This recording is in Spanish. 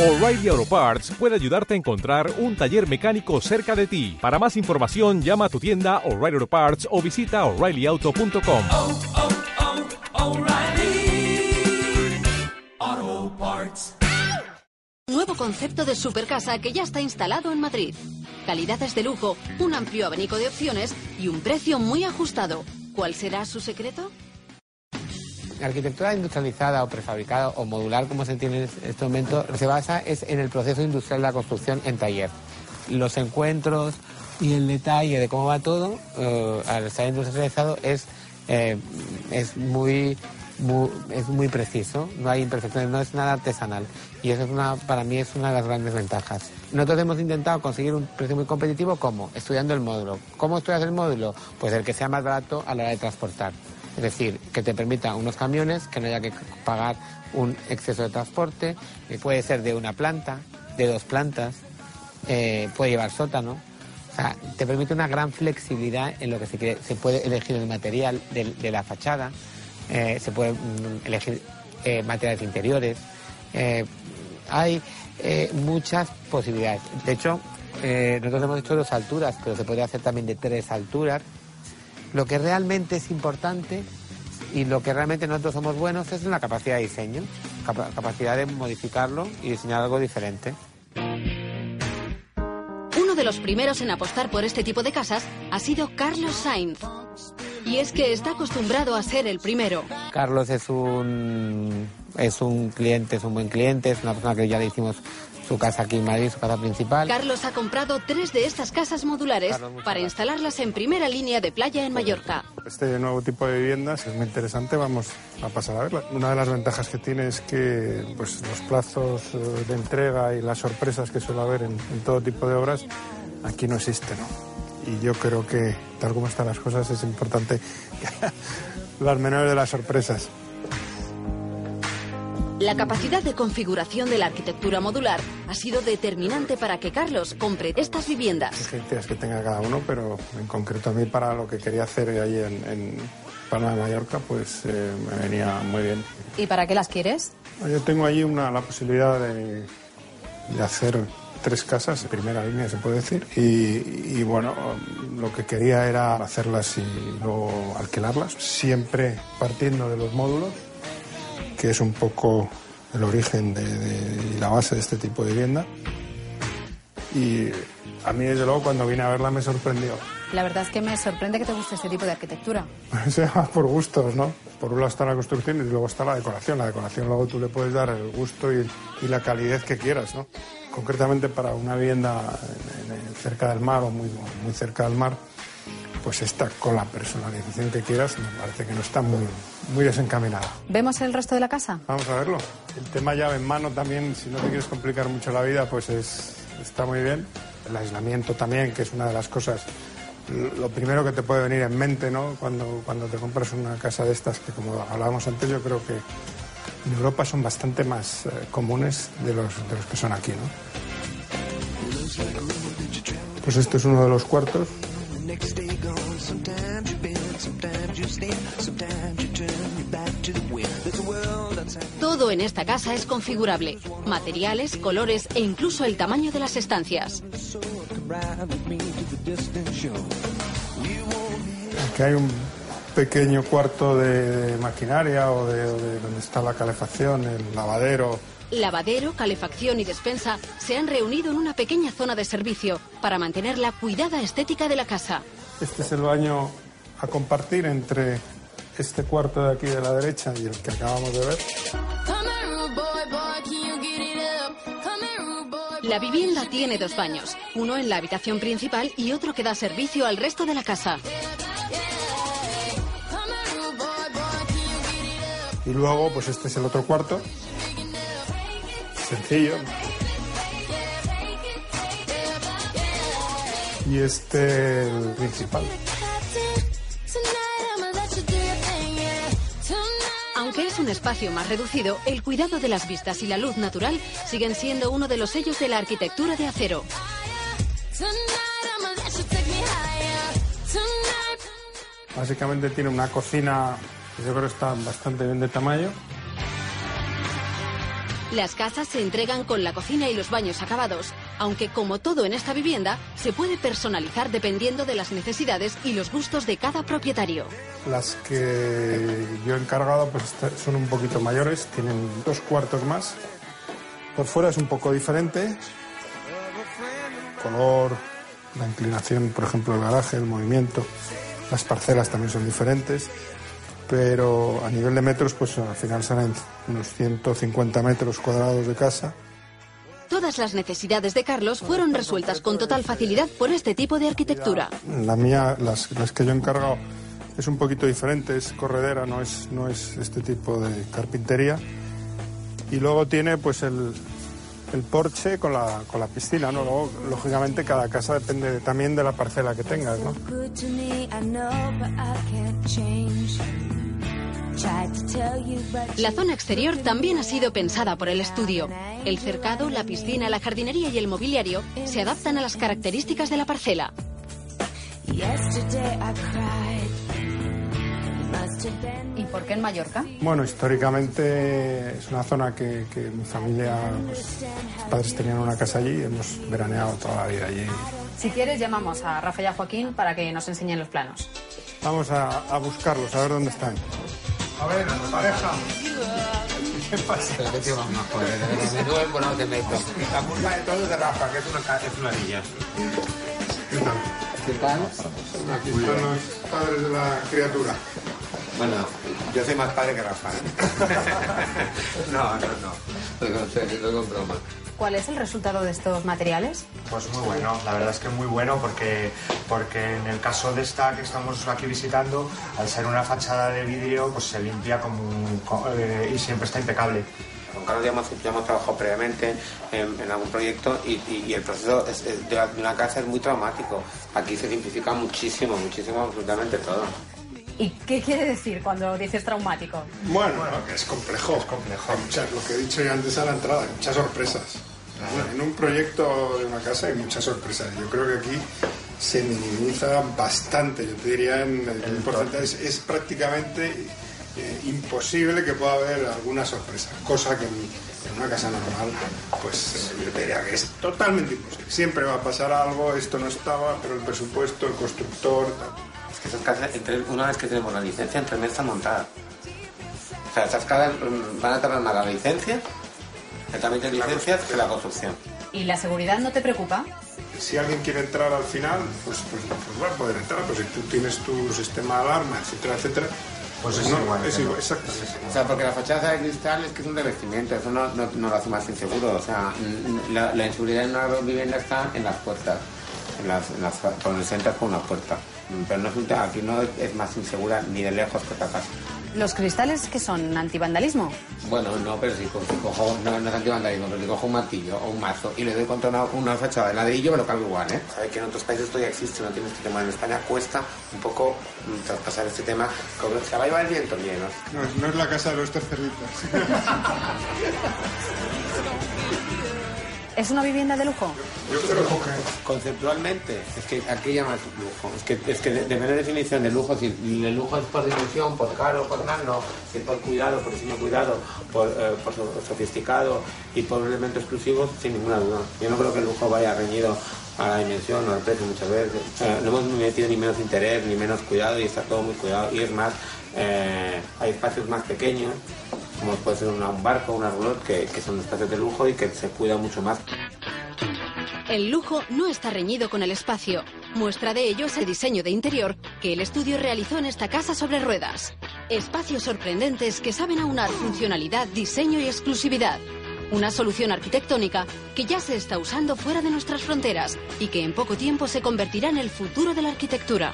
O'Reilly Auto Parts puede ayudarte a encontrar un taller mecánico cerca de ti. Para más información, llama a tu tienda O'Reilly Auto Parts o visita oreillyauto.com. oh, oh, Parts. Nuevo concepto de supercasa que ya está instalado en Madrid. Calidades de lujo, un amplio abanico de opciones y un precio muy ajustado. ¿Cuál será su secreto? Arquitectura industrializada o prefabricada o modular, como se entiende en este momento, se basa es en el proceso industrial de la construcción en taller. Los encuentros y el detalle de cómo va todo eh, al estar industrializado es, eh, es muy, muy- es muy preciso, no hay imperfecciones, no es nada artesanal. Y eso es una, para mí es una de las grandes ventajas. Nosotros hemos intentado conseguir un precio muy competitivo, ¿cómo? Estudiando el módulo. ¿Cómo estudias el módulo? Pues el que sea más barato a la hora de transportar. Es decir, que te permita unos camiones, que no haya que pagar un exceso de transporte, que puede ser de una planta, de dos plantas, eh, puede llevar sótano. O sea, te permite una gran flexibilidad en lo que se quiere. Se puede elegir el material de, la fachada, eh, se puede mm, elegir eh, materiales interiores. eh, hay eh, muchas posibilidades. De hecho, eh, nosotros hemos hecho dos alturas, pero se podría hacer también de tres alturas. Lo que realmente es importante y lo que realmente nosotros somos buenos es en la capacidad de diseño, capa- capacidad de modificarlo y diseñar algo diferente. Uno de los primeros en apostar por este tipo de casas ha sido Carlos Sainz. Y es que está acostumbrado a ser el primero. Carlos es un es un cliente, es un buen cliente, es una persona que ya le hicimos su casa aquí en Madrid, su casa principal. Carlos ha comprado tres de estas casas modulares para instalarlas en primera línea de playa en Mallorca. Este nuevo tipo de viviendas es muy interesante, vamos a pasar a verla. Una de las ventajas que tiene es que pues, los plazos eh, de entrega y las sorpresas que suele haber en, en todo tipo de obras aquí no existen. ¿no? Y yo creo que, tal como están las cosas, es importante las menores de las sorpresas. La capacidad de configuración de la arquitectura modular ha sido determinante para que Carlos compre estas viviendas. exigencias que tenga cada uno, pero en concreto a mí para lo que quería hacer ahí en, en Palma de Mallorca, pues eh, me venía muy bien. ¿Y para qué las quieres? Yo tengo allí una, la posibilidad de, de hacer tres casas, primera línea se puede decir, y, y, bueno, lo que quería era hacerlas y luego alquilarlas, siempre partiendo de los módulos, que es un poco el origen de, de- y la base de este tipo de vivienda. Y a mí, desde luego, cuando vine a verla me sorprendió. La verdad es que me sorprende que te guste este tipo de arquitectura. Se por gustos, ¿no? Por un lado está la construcción y luego está la decoración. La decoración luego tú le puedes dar el gusto y, y la calidez que quieras, ¿no? Concretamente para una vivienda en- en- cerca del mar o muy, muy cerca del mar, pues esta con la personalización que quieras me parece que no está muy, muy desencaminada. ¿Vemos el resto de la casa? Vamos a verlo. El tema llave en mano también, si no te quieres complicar mucho la vida, pues es, está muy bien. El aislamiento también, que es una de las cosas, lo primero que te puede venir en mente, ¿no? Cuando, cuando te compras una casa de estas, que como hablábamos antes, yo creo que en Europa son bastante más eh, comunes de los, de los que son aquí, ¿no? Pues este es uno de los cuartos. Todo en esta casa es configurable. Materiales, colores e incluso el tamaño de las estancias. Aquí hay un pequeño cuarto de, de maquinaria o de, de donde está la calefacción, el lavadero. Lavadero, calefacción y despensa se han reunido en una pequeña zona de servicio para mantener la cuidada estética de la casa. Este es el baño a compartir entre este cuarto de aquí de la derecha y el que acabamos de ver. La vivienda tiene dos baños, uno en la habitación principal y otro que da servicio al resto de la casa. Y luego, pues este es el otro cuarto. Sencillo. Y este el principal. Aunque es un espacio más reducido, el cuidado de las vistas y la luz natural siguen siendo uno de los sellos de la arquitectura de acero. Básicamente tiene una cocina que yo creo está bastante bien de tamaño. Las casas se entregan con la cocina y los baños acabados, aunque como todo en esta vivienda, se puede personalizar dependiendo de las necesidades y los gustos de cada propietario. Las que yo he encargado pues son un poquito mayores, tienen dos cuartos más. Por fuera es un poco diferente. Color, la inclinación, por ejemplo, del garaje, el movimiento. Las parcelas también son diferentes. Pero a nivel de metros, pues al final salen unos 150 metros cuadrados de casa. Todas las necesidades de Carlos fueron resueltas con total facilidad por este tipo de arquitectura. La mía, las, las que yo he encargado, es un poquito diferente, es corredera, no es, no es este tipo de carpintería. Y luego tiene pues el, el porche con la, con la piscina, ¿no? Luego, lógicamente, cada casa depende de- también de la parcela que tengas, ¿no? La zona exterior también ha sido pensada por el estudio. El cercado, la piscina, la jardinería y el mobiliario se adaptan a las características de la parcela. ¿Y por qué en Mallorca? Bueno, históricamente es una zona que, que mi familia, pues, mis padres tenían una casa allí y hemos veraneado toda la vida allí. Si quieres, llamamos a Rafa y a Joaquín para que nos enseñen los planos. Vamos a, a buscarlos, a ver dónde están. A ver, pareja. ¿Qué pasa? Pero qué tío más majo, de verdad, me duele por no te meto. La culpa de todo es de Rafa, que es una, es una niña. ¿Qué tal? ¿Qué tal? Aquí están los padres de la criatura. Bueno, yo soy más padre que Rafa. no, no, no. Lo con serio, lo con broma. ¿Cuál es el resultado de estos materiales? Pues muy bueno, la verdad es que muy bueno porque, porque en el caso de esta que estamos aquí visitando, al ser una fachada de vidrio, pues se limpia como eh, y siempre está impecable. Con Carlos ya hemos, ya hemos trabajado previamente en, en algún proyecto y, y- y el proceso es- es de una casa es muy traumático. Aquí se simplifica muchísimo, muchísimo, absolutamente todo. ¿Y qué quiere decir cuando dices traumático? Bueno, que es complejo. Es complejo. lo que he dicho ya antes a la entrada, muchas sorpresas. En un proyecto de una casa hay muchas sorpresas. Yo creo que aquí se minimiza bastante. Yo te diría en el porcentaje es, es prácticamente eh, imposible que pueda haber alguna sorpresa. Cosa que en, en una casa normal, pues yo te diría que es totalmente imposible. Siempre va a pasar algo, esto no estaba, pero el presupuesto, el constructor, tal. Es que esas casas, una vez que tenemos la licencia, en tres meses están montadas. O sea, esas casas mm, van a tardar más la licencia, el trámite de licencias, que la construcción. ¿Y la seguridad no te preocupa? si alguien quiere entrar al final, pues, pues, pues va a poder entrar. Pues si tú tienes tu sistema de alarma, etcétera, etcétera, Pues es no, igual, Es igual, exactamente. O sea, porque la fachada de cristal es que es un revestimiento, eso no, no, no lo hace más inseguro. O sea, la, la inseguridad en una vivienda está en las puertas, en las, en las, cuando se entra por una puerta. Pero no es un tema- aquí no es, es más insegura ni de lejos que otra casa. ¿Los cristales que son antivandalismo? Bueno, no, pero si co- si cojo, no, no es antivandalismo, pero si cojo un martillo o un mazo y le doy contra una, una fachada de ladrillo, me lo cargo igual, ¿eh? Sabes que en otros países esto ya existe, no tiene este tema. En España cuesta un poco mm, traspasar este tema. Como, ¿Se va a llevar el viento? Bien, ¿no? No, es- no es la casa de los terceritos. ¿Es una vivienda de lujo? Conceptualmente, es que aquí llama lujo. Es que, es que de la definición de lujo. Si el lujo es por dimensión, por caro, por nada, no. Si por cuidado, por diseño cuidado, por, eh, sofisticado y por un elemento exclusivo, sin ninguna duda. Yo no creo que el lujo vaya reñido a la dimensión o al precio muchas veces. No hemos metido ni menos interés, ni menos cuidado y está todo muy cuidado. Y es más, eh, hay espacios más pequeños, como puede ser un barco, una roulotte, que, que son espacios de lujo y que se cuida mucho más. El lujo no está reñido con el espacio. Muestra de ello es el diseño de interior que el estudio realizó en esta casa sobre ruedas. Espacios sorprendentes que saben aunar funcionalidad, diseño y exclusividad. Una solución arquitectónica que ya se está usando fuera de nuestras fronteras y que en poco tiempo se convertirá en el futuro de la arquitectura.